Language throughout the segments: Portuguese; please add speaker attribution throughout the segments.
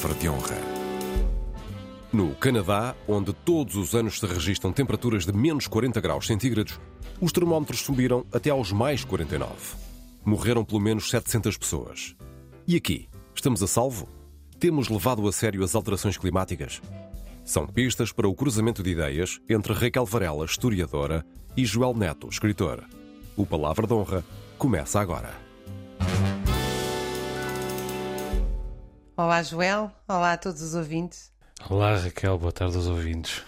Speaker 1: palavra de honra. No Canadá, onde todos os anos se registram temperaturas de menos 40 graus centígrados, os termómetros subiram até aos mais 49. Morreram pelo menos 700 pessoas. E aqui, estamos a salvo? Temos levado a sério as alterações climáticas? São pistas para o cruzamento de ideias entre Raquel Varela, historiadora, e Joel Neto, escritor. O Palavra de Honra começa agora.
Speaker 2: Olá, Joel. Olá a todos os ouvintes.
Speaker 3: Olá, Raquel. Boa tarde aos ouvintes.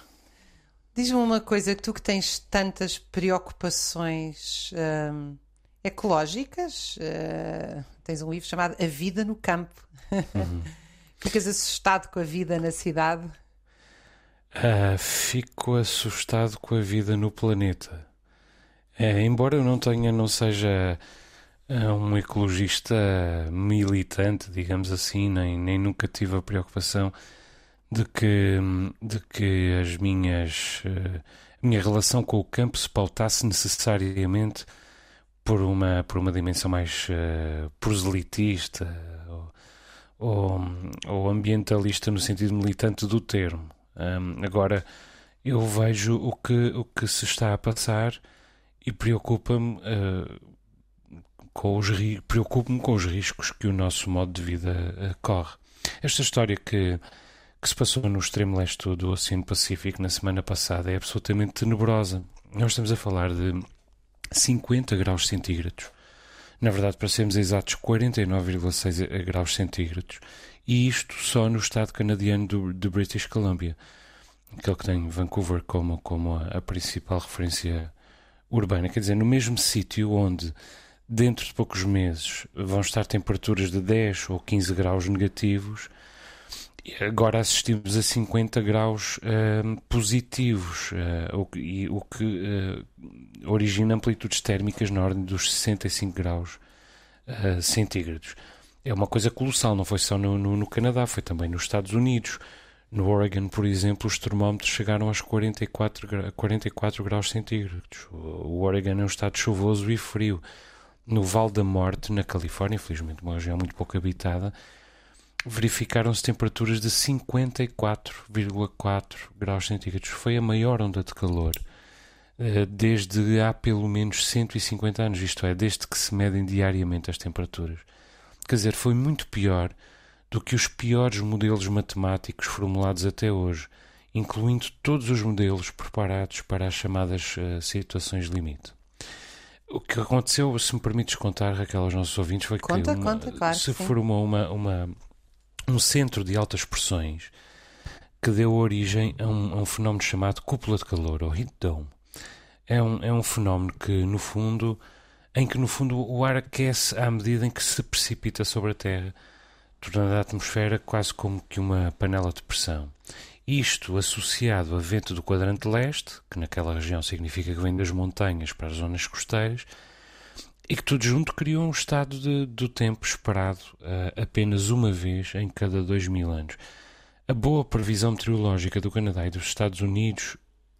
Speaker 2: Diz-me uma coisa, tu que tens tantas preocupações hum, ecológicas, uh, tens um livro chamado A Vida no Campo. Uhum. Ficas assustado com a vida na cidade?
Speaker 3: Uh, fico assustado com a vida no planeta. É, embora eu não tenha, não seja um ecologista militante, digamos assim, nem, nem nunca tive a preocupação de que, de que as minhas, uh, a minha relação com o campo se pautasse necessariamente por uma, por uma dimensão mais uh, proselitista ou, ou, ou ambientalista no sentido militante do termo. Um, agora, eu vejo o que, o que se está a passar e preocupa-me uh, com os preocupo-me com os riscos que o nosso modo de vida uh, corre. Esta história que, que se passou no extremo leste do Oceano Pacífico na semana passada é absolutamente tenebrosa. Nós estamos a falar de 50 graus centígrados. Na verdade, para sermos exatos, 49,6 graus centígrados e isto só no estado canadiano do, de British Columbia, aquele que tem Vancouver como, como a, a principal referência urbana. Quer dizer, no mesmo sítio onde dentro de poucos meses vão estar temperaturas de 10 ou 15 graus negativos, agora assistimos a 50 graus uh, positivos, uh, o, e, o que uh, origina amplitudes térmicas na ordem dos 65 graus centígrados é uma coisa colossal, não foi só no, no, no, Canadá, foi também nos Estados Unidos. No Oregon, por exemplo, os termómetros chegaram aos 44, 44 graus centígrados. O Oregon é um estado chuvoso e frio. No Val da Morte, na Califórnia, infelizmente uma região muito pouco habitada, verificaram-se temperaturas de 54,4 graus centígrados. Foi a maior onda de calor eh, desde há pelo menos 150 anos, isto é, desde que se medem diariamente as temperaturas. Quer dizer, foi muito pior do que os piores modelos matemáticos formulados até hoje, incluindo todos os modelos preparados para as chamadas uh, situações limite. O que aconteceu, se me permites contar, Raquel, aos nossos ouvintes, foi
Speaker 2: conta,
Speaker 3: que
Speaker 2: uma, conta, claro,
Speaker 3: se formou uma, uma, um centro de altas pressões que deu origem a um, a um fenómeno chamado cúpula de calor, ou heat dome. É um, é um fenómeno que, no fundo, em que no fundo o ar aquece à medida em que se precipita sobre a Terra, tornando a atmosfera quase como que uma panela de pressão. Isto associado a vento do quadrante leste, que naquela região significa que vem das montanhas para as zonas costeiras, e que tudo junto criou um estado de, do tempo esperado uh, apenas uma vez em cada dois mil anos. A boa previsão meteorológica do Canadá e dos Estados Unidos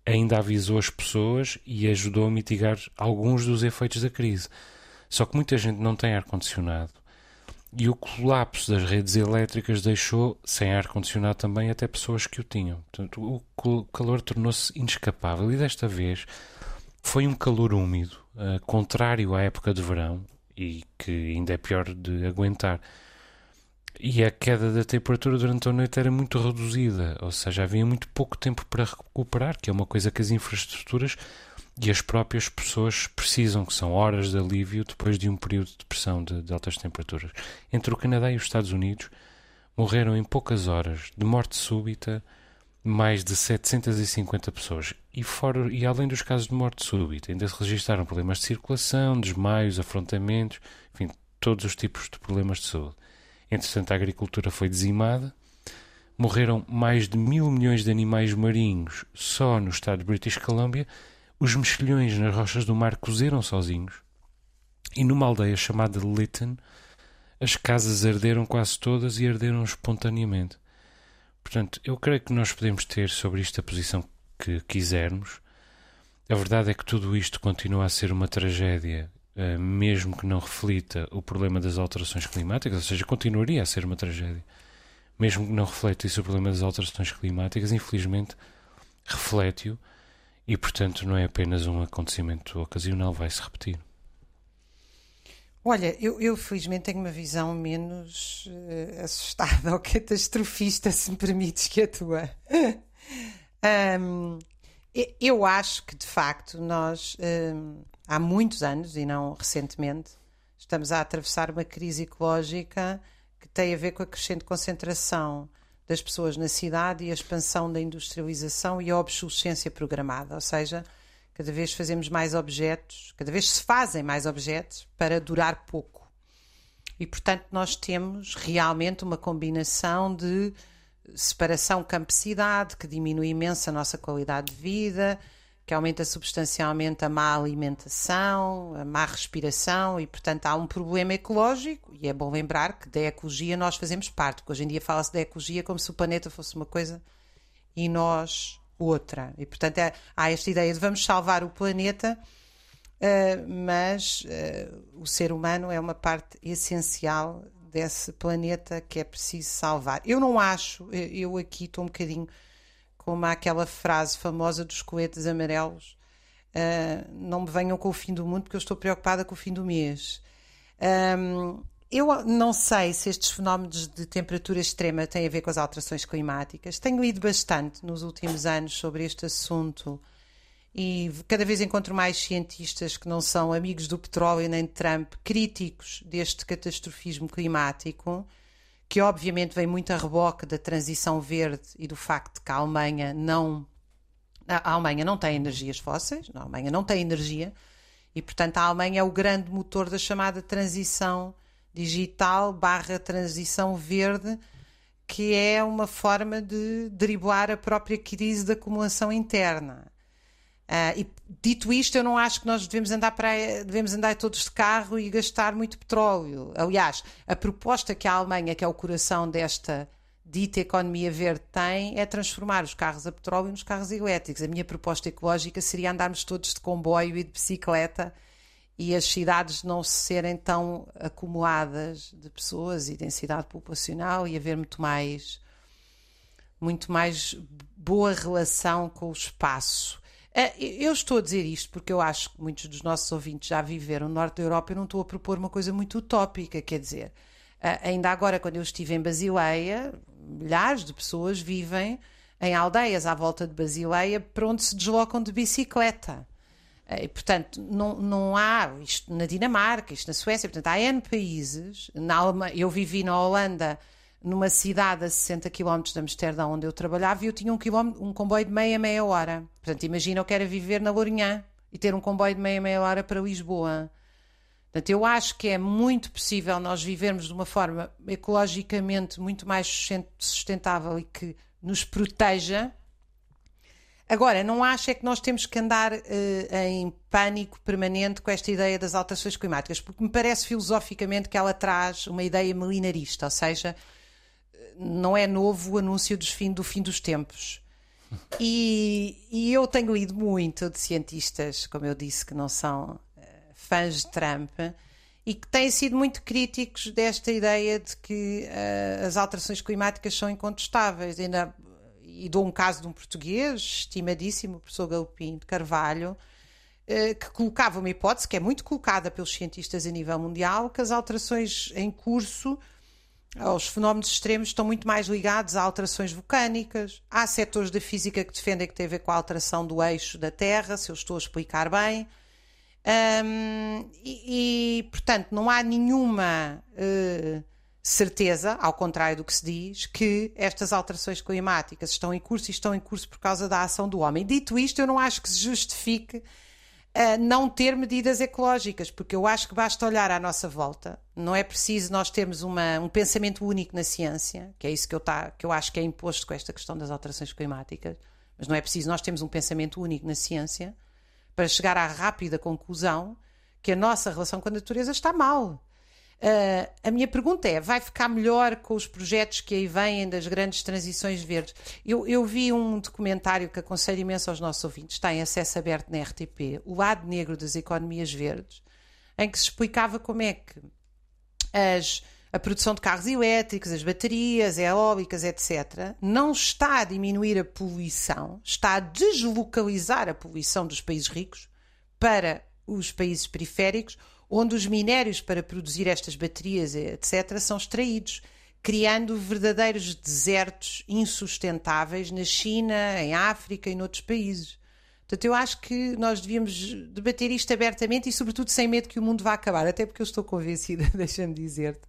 Speaker 3: ainda avisou as pessoas e ajudou a mitigar alguns dos efeitos da crise. Só que muita gente não tem ar-condicionado e o colapso das redes elétricas deixou sem ar-condicionado também até pessoas que o tinham. Portanto, o calor tornou-se inescapável e desta vez foi um calor úmido, uh, contrário à época de verão e que ainda é pior de aguentar. E a queda da temperatura durante a noite era muito reduzida, ou seja, havia muito pouco tempo para recuperar, que é uma coisa que as infraestruturas e as próprias pessoas precisam, que são horas de alívio depois de um período de pressão de, de altas temperaturas. Entre o Canadá e os Estados Unidos, morreram em poucas horas, de morte súbita, mais de 750 pessoas. E, fora, e além dos casos de morte súbita, ainda se registaram problemas de circulação, desmaios, afrontamentos, enfim, todos os tipos de problemas de saúde. Entretanto, a agricultura foi dizimada, morreram mais de mil milhões de animais marinhos só no estado de British Columbia, os mexilhões nas rochas do mar cozeram sozinhos, e numa aldeia chamada Lytton, as casas arderam quase todas e arderam espontaneamente. Portanto, eu creio que nós podemos ter sobre isto a posição que quisermos. A verdade é que tudo isto continua a ser uma tragédia eh, mesmo que não reflita o problema das alterações climáticas, ou seja, continuaria a ser uma tragédia, mesmo que não refletisse o problema das alterações climáticas, infelizmente reflete-o e, portanto, não é apenas um acontecimento ocasional, vai se repetir.
Speaker 2: Olha, eu, eu felizmente tenho uma visão menos uh, assustada ou catastrofista, se me permites que a tua. um, eu acho que, de facto, nós, um, há muitos anos, e não recentemente, estamos a atravessar uma crise ecológica que tem a ver com a crescente concentração das pessoas na cidade e a expansão da industrialização e a obsolescência programada, ou seja, Cada vez fazemos mais objetos, cada vez se fazem mais objetos para durar pouco. E, portanto, nós temos realmente uma combinação de separação campo-cidade, que diminui imenso a nossa qualidade de vida, que aumenta substancialmente a má alimentação, a má respiração e, portanto, há um problema ecológico. E é bom lembrar que da ecologia nós fazemos parte, porque hoje em dia fala-se da ecologia como se o planeta fosse uma coisa e nós outra. E, portanto, é, há esta ideia de vamos salvar o planeta, uh, mas uh, o ser humano é uma parte essencial desse planeta que é preciso salvar. Eu não acho, eu aqui estou um bocadinho como aquela frase famosa dos coletes amarelos. Uh, não me venham com o fim do mundo porque eu estou preocupada com o fim do mês. Um, eu não sei se estes fenómenos de temperatura extrema têm a ver com as alterações climáticas. Tenho lido bastante nos últimos anos sobre este assunto e cada vez encontro mais cientistas que não são amigos do petróleo nem de Trump, críticos deste catastrofismo climático, que obviamente vem muito a reboque da transição verde e do facto que a Alemanha não. A Alemanha não tem energias fósseis, a Alemanha não tem energia, e portanto a Alemanha é o grande motor da chamada transição digital barra transição verde, que é uma forma de driblar a própria crise da acumulação interna. Uh, e dito isto, eu não acho que nós devemos andar para devemos andar todos de carro e gastar muito petróleo. Aliás, a proposta que a Alemanha, que é o coração desta dita economia verde, tem é transformar os carros a petróleo nos carros elétricos. A minha proposta ecológica seria andarmos todos de comboio e de bicicleta e as cidades não serem tão acumuladas de pessoas e densidade populacional e haver muito mais muito mais boa relação com o espaço. Eh, eu estou a dizer isto porque eu acho que muitos dos nossos ouvintes já viveram no norte da Europa. Eu não estou a propor uma coisa muito utópica, quer dizer, eh, ainda agora, quando eu estive em Basileia, milhares de pessoas vivem em aldeias à volta de Basileia para onde se deslocam de bicicleta. Eh, e, portanto, não, não há isto na Dinamarca, isto na Suécia, portanto, há N países. Na Alemanha, eu vivi na Holanda, numa cidade a 60 km de Amsterdão, onde eu trabalhava, e eu tinha um, um comboio de meia, meia hora. Portanto, imagina eu quero viver na Lourinhã e ter um comboio de meia, meia hora para Lisboa. Portanto, eu acho que é muito possível nós vivermos de uma forma ecologicamente muito mais sustentável e que nos proteja Agora, não acho é que nós temos que andar uh, em pânico permanente com esta ideia das alterações climáticas, porque me parece filosoficamente que ela traz uma ideia milenarista, ou seja, não é novo o anúncio fim, do fim dos tempos. E, e, eu tenho lido muito de cientistas, como eu disse, que não são uh, fãs de Trump e que têm sido muito críticos desta ideia de que uh, as alterações climáticas são incontestáveis. Ainda e dou um caso de um português, estimadíssimo, o professor Galopim de Carvalho, eh, que colocava uma hipótese, que é muito colocada pelos cientistas a nível mundial, que as alterações em curso aos fenómenos extremos estão muito mais ligados a alterações vulcânicas. Há setores da física que defendem que tem a ver com a alteração do eixo da Terra, se eu estou a explicar bem. E, e, portanto, não há nenhuma uh, certeza, ao contrário do que se diz, que estas alterações climáticas estão em curso e estão em curso por causa da ação do homem. Dito isto, eu não acho que se justifique uh, não ter medidas ecológicas, porque eu acho que basta olhar à nossa volta. Não é preciso nós termos uma, um pensamento único na ciência, que é isso que eu, tá, que eu acho que é imposto com esta questão das alterações climáticas, mas não é preciso nós termos um pensamento único na ciência para chegar à rápida conclusão que a nossa relação com a natureza está mal Uh, a minha pergunta é: vai ficar melhor com os projetos que aí vêm das grandes transições verdes? Eu, eu, vi um documentário que aconselho imenso aos nossos ouvintes, está em acesso aberto na RTP, O Lado Negro das Economias Verdes, em que se explicava como é que as, a produção de carros elétricos, as baterias, eólicas, etc., não está a diminuir a poluição, está a deslocalizar a poluição dos países ricos para os países periféricos, onde os minérios para produzir estas baterias, etc., são extraídos, criando verdadeiros desertos insustentáveis na China, em África e noutros países. Portanto, eu acho que nós devíamos debater isto abertamente e, sobretudo, sem medo que o mundo vá acabar. Até porque eu estou convencida, deixa-me dizer-te,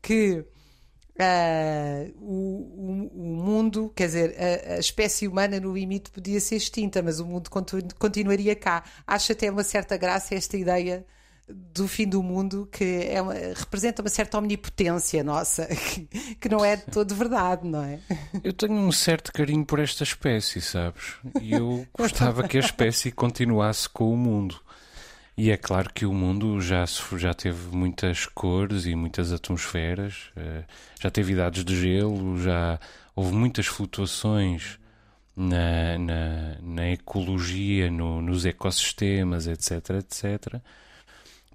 Speaker 2: que uh, o, o, mundo, quer dizer, a, a, espécie humana no limite podia ser extinta, mas o mundo continu, continuaria cá. Acho até uma certa graça esta ideia do fim do mundo que é uma, representa uma certa omnipotência nossa, que, que, não é de todo verdade, não é?
Speaker 3: Eu tenho um certo carinho por esta espécie, sabes? E eu gostava que a espécie continuasse com o mundo. E é claro que o mundo já, já teve muitas cores e muitas atmosferas, eh, já teve idades de gelo, já houve muitas flutuações na, na, na ecologia, no, nos ecossistemas, etc, etc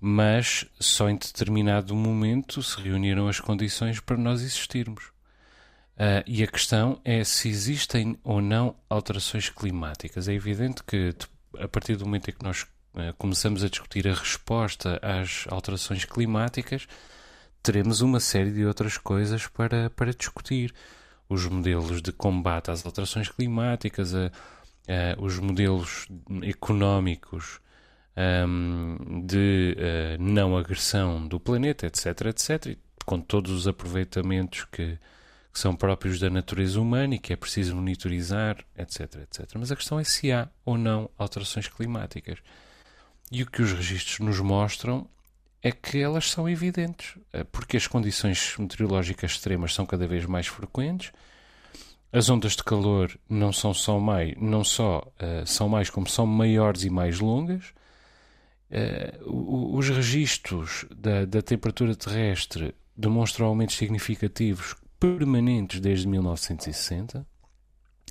Speaker 3: mas só em determinado momento se reuniram as condições para nós existirmos. Uh, e a questão é se existem ou não alterações climáticas. É evidente que a partir do momento em que nós uh, começamos a discutir a resposta às alterações climáticas, teremos uma série de outras coisas para, para discutir. Os modelos de combate às alterações climáticas, uh, os modelos económicos um, de uh, não agressão do planeta, etc, etc, com todos os aproveitamentos que, que, são próprios da natureza humana e que é preciso monitorizar, etc, etc. Mas a questão é se há ou não alterações climáticas. E o que os registros nos mostram é que elas são evidentes, eh, porque as condições meteorológicas extremas são cada vez mais frequentes, as ondas de calor não são só mais, não só uh, são mais como são maiores e mais longas, os registros da, da, temperatura terrestre demonstram aumentos significativos permanentes desde 1960.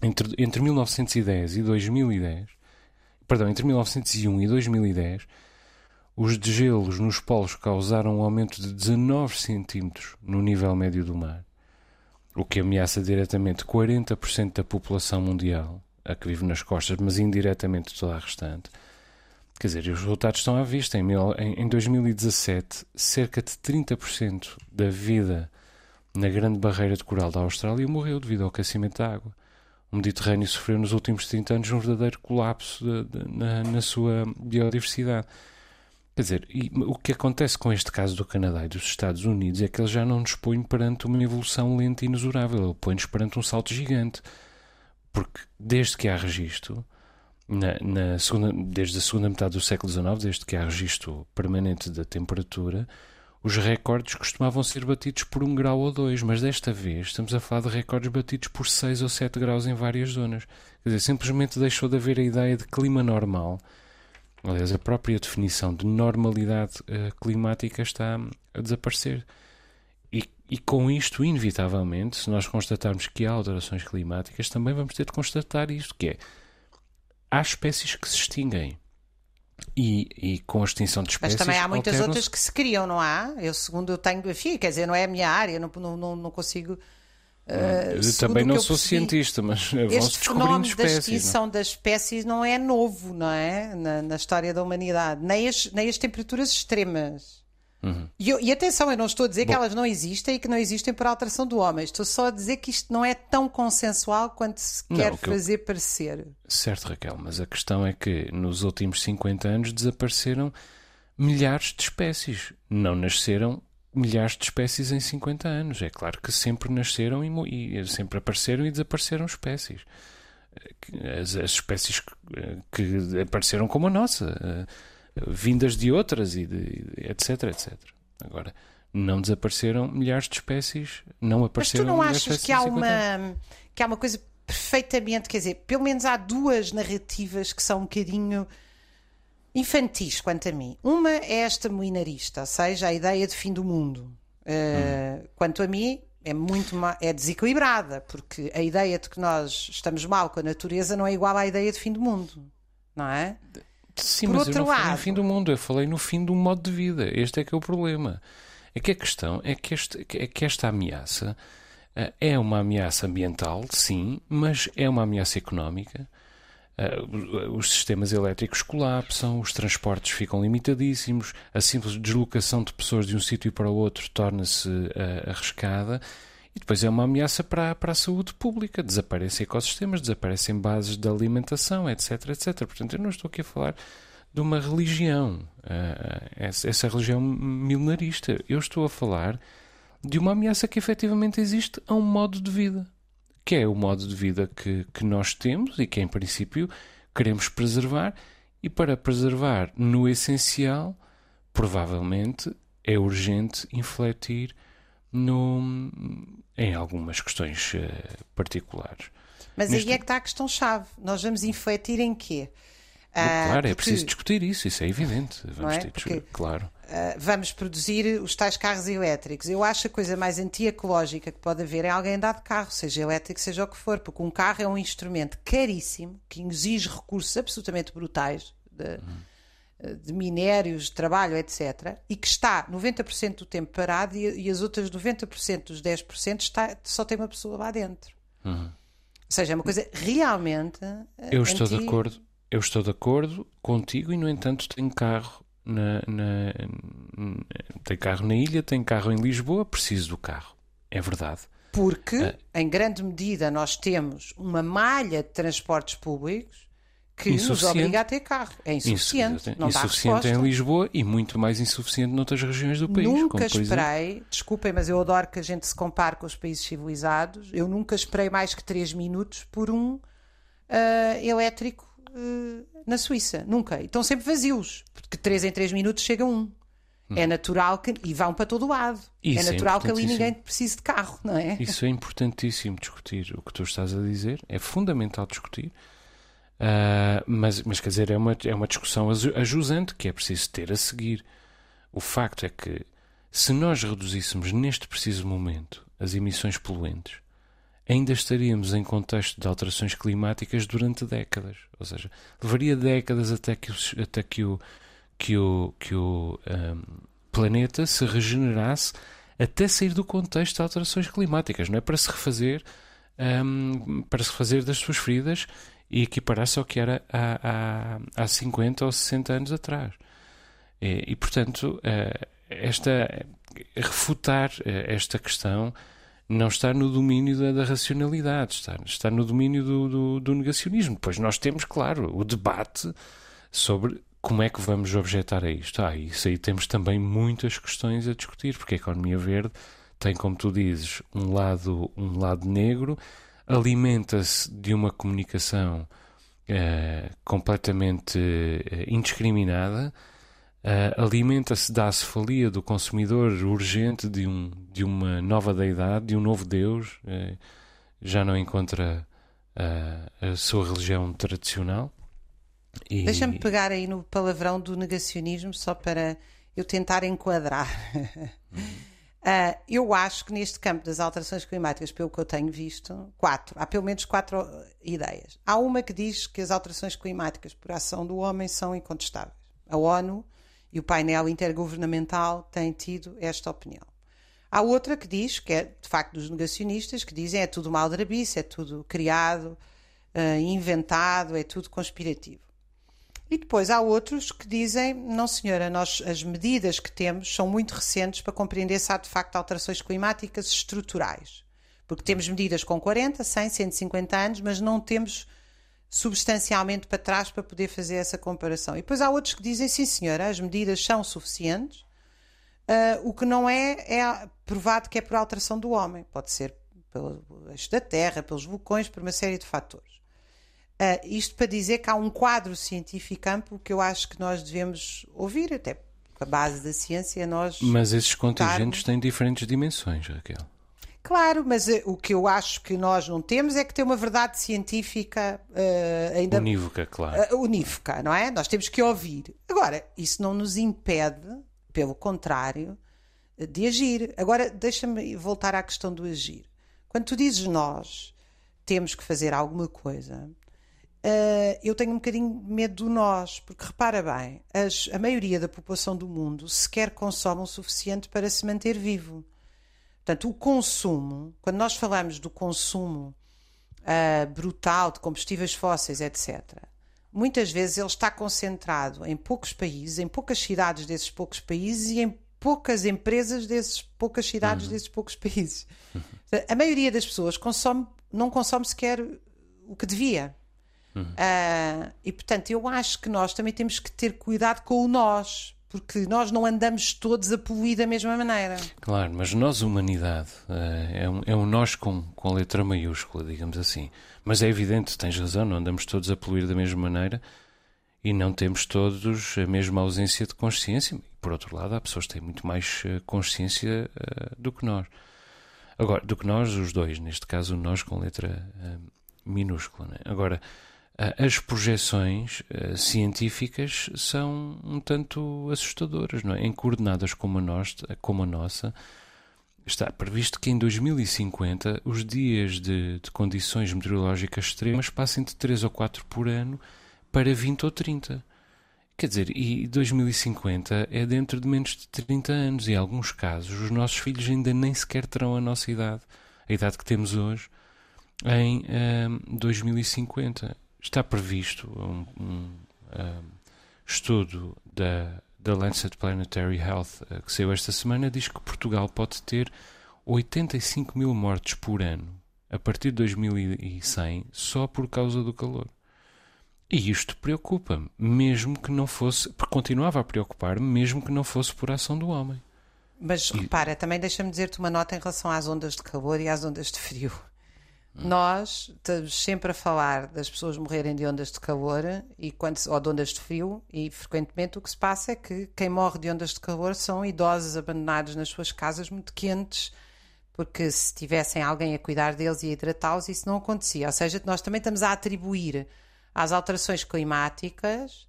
Speaker 3: Entre, entre 1910 e 2010, perdão, entre 1901 e 2010, os degelos nos polos causaram um aumento de 19 centímetros no nível médio do mar, o que ameaça diretamente 40% da população mundial, a que vive nas costas, mas indiretamente toda a restante. Quer dizer, os resultados estão à vista. Em, em 2017, cerca de 30% da vida na grande barreira de coral da Austrália morreu devido ao aquecimento da água. O Mediterrâneo sofreu nos últimos 30 anos um verdadeiro colapso de, de, na, na, sua biodiversidade. Quer dizer, o que acontece com este caso do Canadá e dos Estados Unidos é que ele já não nos põe perante uma evolução lenta e inexorável, ele põe-nos perante um salto gigante. Porque desde que há registro, na, na segunda, desde a segunda metade do século XIX, desde que há registro permanente da temperatura, os recordes costumavam ser batidos por um grau ou dois, mas desta vez estamos a falar de recordes batidos por 6 ou 7 graus em várias zonas. Quer dizer, simplesmente deixou de haver a ideia de clima normal. Aliás, a própria definição de normalidade uh, climática está a desaparecer. E, e com isto, inevitavelmente, se nós constatarmos que há alterações climáticas, também vamos ter de constatar isto, que é há espécies que se extinguem. E, e, com a extinção de espécies.
Speaker 2: Mas também há muitas outras que se criam, não há? Eu, segundo eu tenho. Enfim, quer dizer, não é a minha área, não, não, não consigo.
Speaker 3: Uh, eu também não sou percebi, cientista, mas vão-se descobrindo espécies.
Speaker 2: da extinção não? das espécies não é novo, não é? Na, na história da humanidade. Nem as, nem as temperaturas extremas. Uhum. E, e, atenção, eu não estou a dizer Bom. que elas não existem e que não existem por alteração do homem. Estou só a dizer que isto não é tão consensual quanto se quer não, fazer eu... parecer.
Speaker 3: Certo, Raquel, mas a questão é que nos últimos 50 anos desapareceram milhares de espécies. Não nasceram milhares de espécies em 50 anos. É claro que sempre nasceram e, e sempre apareceram e desapareceram espécies. As, as espécies que, que, apareceram como a nossa eh, vindas de outras e de, etc, etc. Agora, não desapareceram milhares de espécies, não apareceram
Speaker 2: Mas tu não achas que há uma que há uma coisa perfeitamente, quer dizer, pelo menos há duas narrativas que são um bocadinho infantis quanto a mim. Uma é esta moinarista, ou seja, a ideia de fim do mundo. Uh, Quanto a mim, é muito é desequilibrada, porque a ideia de que nós estamos mal com a natureza não é igual à ideia de fim do mundo, não é?
Speaker 3: Sim, Por mas outro eu não lado... falei no fim do mundo, eu falei no fim do modo de vida. Este é que é o problema. É que a questão é que, este, é que esta ameaça uh, é uma ameaça ambiental, sim, mas é uma ameaça económica. Uh, os sistemas elétricos colapsam, os transportes ficam limitadíssimos, a simples deslocação de pessoas de um sítio para o outro torna-se uh, arriscada e depois é uma ameaça para, para a saúde pública. Desaparecem ecossistemas, desaparecem bases de alimentação, etc, etc. Portanto, eu não estou aqui a falar de uma religião, essa, essa religião milenarista. Eu estou a falar de uma ameaça que efetivamente existe a um modo de vida, que é o modo de vida que, que nós temos e que, em princípio, queremos preservar. E para preservar, no essencial, provavelmente é urgente infletir no, em algumas questões uh, particulares.
Speaker 2: Mas Neste... aí é que está a questão-chave. Nós vamos infletir em quê?
Speaker 3: Uh, claro, é preciso discutir isso, isso é evidente. Vamos é? ter porque, claro.
Speaker 2: Uh, vamos produzir os tais carros elétricos. Eu acho a coisa mais antiecológica que pode haver é alguém andar de carro, seja elétrico, seja o que for, porque um carro é um instrumento caríssimo que exige recursos absolutamente brutais. De, uhum de minérios, de trabalho, etc., e que está 90% do tempo parado e, e as outras 90% dos 10% está, só tem uma pessoa lá dentro. Uhum. Ou seja, é uma coisa realmente.
Speaker 3: Eu estou de acordo. Eu estou de acordo contigo e, no entanto, tenho carro na, na, na, tem carro na ilha, tenho carro em Lisboa, preciso do carro. É verdade.
Speaker 2: Porque, uh, em grande medida, nós temos uma malha de transportes públicos que nos obriga a ter carro. É insuficiente. Insu não
Speaker 3: insuficiente em Lisboa e muito mais insuficiente noutras regiões do país.
Speaker 2: Nunca esperei, desculpem, mas eu adoro que a gente se compare com os países civilizados. Eu nunca esperei mais que 3 minutos por um uh, elétrico uh, na Suíça. Nunca. E estão sempre vazios, porque 3 em 3 minutos chega um. Hum. É natural que. E vão para todo lado. Isso é, é natural é que ali ninguém precise de carro, não é?
Speaker 3: Isso é importantíssimo discutir. O que tu estás a dizer é fundamental discutir. Uh, mas, mas quer dizer, é uma, é uma discussão ajusante que é preciso ter a seguir. O facto é que, se nós reduzíssemos neste preciso momento as emissões poluentes, ainda estaríamos em contexto de alterações climáticas durante décadas. Ou seja, levaria décadas até que até que o, que o, que o um, planeta se regenerasse até sair do contexto de alterações climáticas. Não é para se refazer, um, para se refazer das suas feridas e equiparar-se ao que era há, há, há 50 ou 60 anos atrás. E, e portanto, eh, esta, refutar eh, esta questão não está no domínio da, da racionalidade, está, está no domínio do, do, do, negacionismo. Pois nós temos, claro, o debate sobre como é que vamos objetar a isto. Ah, isso aí temos também muitas questões a discutir, porque a economia verde tem, como tu dizes, um lado, um lado negro alimenta-se de uma comunicação uh, completamente uh, indiscriminada, uh, alimenta-se da cefalia do consumidor urgente de, um, de uma nova deidade, de um novo Deus, já não encontra a sua religião tradicional.
Speaker 2: E... Deixa-me pegar aí no palavrão do negacionismo só para eu tentar enquadrar. Uhum. Uh, eu acho que neste campo das alterações climáticas, pelo que eu tenho visto, quatro, há pelo menos quatro ideias. Há uma que diz que as alterações climáticas por ação do homem são incontestáveis. A ONU e o painel intergovernamental têm tido esta opinião. Há outra que diz, que é de facto dos negacionistas, que dizem é tudo mal maldrabice, é tudo criado, uh, inventado, é tudo conspirativo. E depois há outros que dizem, não senhora, nós, as medidas que temos são muito recentes para compreender se há de facto alterações climáticas estruturais. Porque temos medidas com 40, 100, 150 anos, mas não temos substancialmente para trás para poder fazer essa comparação. E depois há outros que dizem, sim senhora, as medidas são suficientes, uh, o que não é, é provado que é por alteração do homem. Pode ser pelo eixo da Terra, pelos vulcões, por uma série de fatores. Uh, isto para dizer que há um quadro científico amplo que eu acho que nós devemos ouvir, até com a base da ciência nós.
Speaker 3: Mas esses contingentes têm diferentes dimensões, Raquel.
Speaker 2: Claro, mas uh, o que eu acho que nós não temos é que ter uma verdade científica uh, ainda.
Speaker 3: Unívoca, claro.
Speaker 2: unívoca, não é? Nós temos que ouvir. Agora, isso não nos impede, pelo contrário, de agir. Agora, deixa-me voltar à questão do agir. Quando tu dizes nós temos que fazer alguma coisa, Uh, eu tenho um bocadinho medo do nós, porque repara bem, as, a maioria da população do mundo sequer consome o suficiente para se manter vivo. Portanto, o consumo, quando nós falamos do consumo uh, brutal de combustíveis fósseis, etc., muitas vezes ele está concentrado em poucos países, em poucas cidades desses poucos países e em poucas empresas desses poucas cidades uhum. desses poucos países. A maioria das pessoas consome, não consome sequer o que devia. Uhum. Uh, e portanto, eu acho que nós também temos que ter cuidado com o nós, porque nós não andamos todos a poluir da mesma maneira.
Speaker 3: Claro, mas nós, humanidade, uh, é, um, é um nós com, com letra maiúscula, digamos assim. Mas é evidente, tens razão, não andamos todos a poluir da mesma maneira e não temos todos a mesma ausência de consciência. Por outro lado, há pessoas que têm muito mais ah, consciência uh, do que nós. Agora, do que nós, os dois, neste caso, nós com letra minúscula. Né? Agora, ah, as projeções uh, científicas são um tanto assustadoras, não é? Em coordenadas como a, nós, como a nossa, está previsto que em 2050 os dias de, de, condições meteorológicas extremas passem de 3 ou 4 por ano para 20 ou 30. Quer dizer, e 2050 é dentro de menos de 30 anos, e em alguns casos os nossos filhos ainda nem sequer terão a nossa idade, a idade que temos hoje, em uh, ah, 2050 está previsto um, um, um estudo da, da Lancet Planetary Health uh, que saiu esta semana, diz que Portugal pode ter 85 mil mortes por ano a partir de 2100 só por causa do calor. E isto preocupa-me, mesmo que não fosse, porque continuava a preocupar-me, mesmo que não fosse por ação do homem.
Speaker 2: Mas e... repara, também deixa-me dizer-te uma nota em relação às ondas de calor e às ondas de frio. Nós estamos sempre a falar das pessoas morrerem de ondas de calor e quando, ou de ondas de frio, e frequentemente o que se passa é que quem morre de ondas de calor são idosos abandonados nas suas casas muito quentes, porque se tivessem alguém a cuidar deles e a hidratá-los, isso não acontecia. Ou seja, nós também estamos a atribuir às alterações climáticas.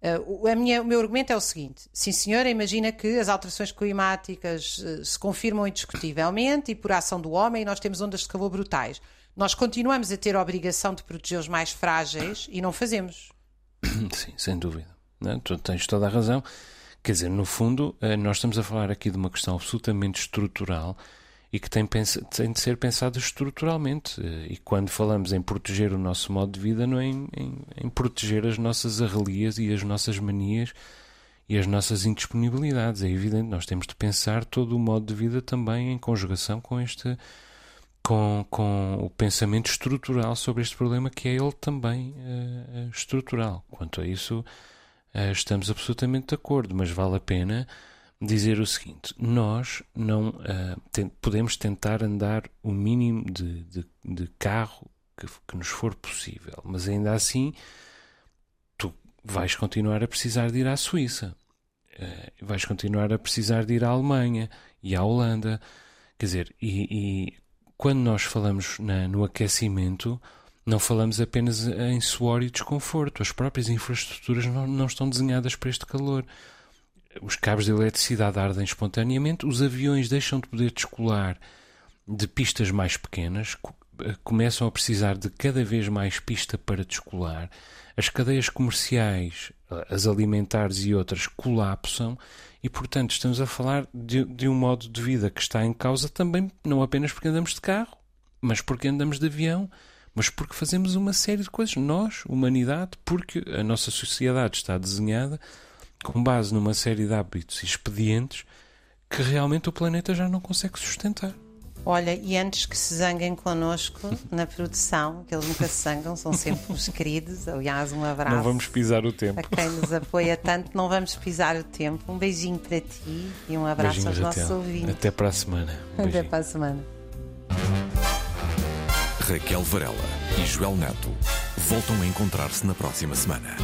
Speaker 2: Uh, minha, o meu argumento é o seguinte: sim, senhora, imagina que as alterações climáticas uh, se confirmam indiscutivelmente e por ação do homem nós temos ondas de calor brutais. Nós continuamos a ter a obrigação de proteger os mais frágeis e não fazemos.
Speaker 3: Sim, sem dúvida. Não, tu tens toda a razão. Quer dizer, no fundo, eh, nós estamos a falar aqui de uma questão absolutamente estrutural e que tem, de ser pensada estruturalmente. Eh, e quando falamos em proteger o nosso modo de vida, não é em, em, em proteger as nossas arrelias e as nossas manias e as nossas indisponibilidades. É evidente, nós temos de pensar todo o modo de vida também em conjugação com este com, com o pensamento estrutural sobre este problema, que é ele também uh, estrutural. Quanto a isso, uh, estamos absolutamente de acordo, mas vale a pena dizer o seguinte: nós não uh, podemos tentar andar o mínimo de, de, de carro que, que, nos for possível, mas ainda assim tu vais continuar a precisar de ir à Suíça, vais continuar a precisar de ir à Alemanha e à Holanda. Quer dizer, e, e quando nós falamos na, no aquecimento, não falamos apenas em suor e desconforto. As próprias infraestruturas não, não estão desenhadas para este calor. Os cabos de eletricidade ardem espontaneamente, os aviões deixam de poder descolar de pistas mais pequenas, eh, começam a precisar de cada vez mais pista para descolar. As cadeias comerciais, eh, as alimentares e outras colapsam e, portanto, estamos a falar de, de um modo de vida que está em causa também, não apenas porque andamos de carro, mas porque andamos de avião, mas porque fazemos uma série de coisas. Nós, humanidade, porque a nossa sociedade está desenhada com base numa série de hábitos e expedientes que realmente o planeta já não consegue sustentar.
Speaker 2: Olha, e antes que se zanguem connosco na produção, que eles nunca se zangam, são sempre os queridos. Aliás, um abraço.
Speaker 3: Não vamos pisar o tempo.
Speaker 2: A quem nos apoia tanto, não vamos pisar o tempo. Um beijinho para ti e um abraço Beijinhos aos nossos ouvintes.
Speaker 3: Até para a semana.
Speaker 2: Um até para a semana.
Speaker 4: Raquel Varela e Joel Neto voltam a encontrar-se na próxima semana.